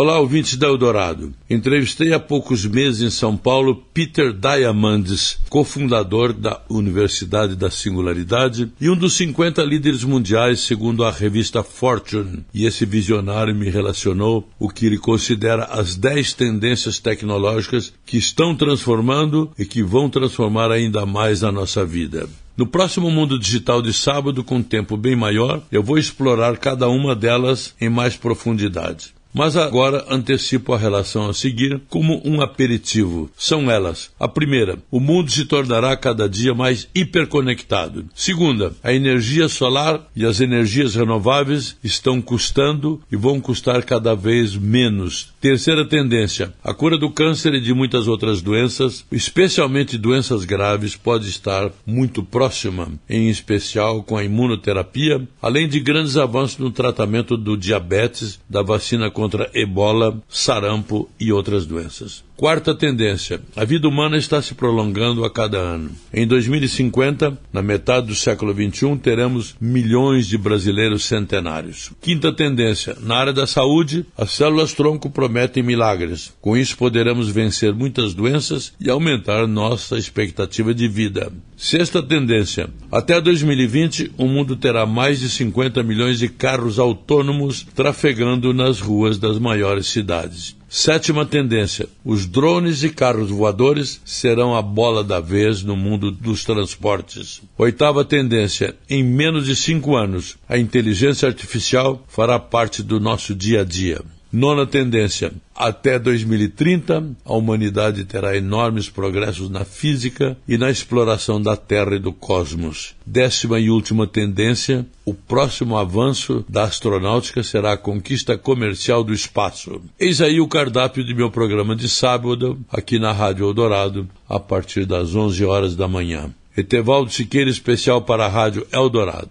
Olá, ouvintes da Eldorado. Entrevistei há poucos meses em São Paulo Peter Diamandis, cofundador da Universidade da Singularidade e um dos 50 líderes mundiais, segundo a revista Fortune. E esse visionário me relacionou o que ele considera as 10 tendências tecnológicas que estão transformando e que vão transformar ainda mais a nossa vida. No próximo Mundo Digital de sábado, com tempo bem maior, eu vou explorar cada uma delas em mais profundidade. Mas agora antecipo a relação a seguir como um aperitivo. São elas: a primeira, o mundo se tornará cada dia mais hiperconectado. Segunda, a energia solar e as energias renováveis estão custando e vão custar cada vez menos. Terceira tendência: a cura do câncer e de muitas outras doenças, especialmente doenças graves, pode estar muito próxima, em especial com a imunoterapia, além de grandes avanços no tratamento do diabetes, da vacina contra ebola, sarampo e outras doenças. Quarta tendência: a vida humana está se prolongando a cada ano. Em 2050, na metade do século XXI, teremos milhões de brasileiros centenários. Quinta tendência: na área da saúde, as células-tronco prometem milagres. Com isso, poderemos vencer muitas doenças e aumentar nossa expectativa de vida. Sexta tendência: até 2020, o mundo terá mais de 50 milhões de carros autônomos trafegando nas ruas das maiores cidades. Sétima tendência: os drones e carros voadores serão a bola da vez no mundo dos transportes. Oitava tendência: em menos de cinco anos, a inteligência artificial fará parte do nosso dia a dia. Nona tendência: até 2030, a humanidade terá enormes progressos na física e na exploração da Terra e do cosmos. Décima e última tendência: o próximo avanço da astronáutica será a conquista comercial do espaço. Eis aí o cardápio de meu programa de sábado, aqui na Rádio Eldorado, a partir das 11 horas da manhã. Etevaldo Siqueira, especial para a Rádio Eldorado.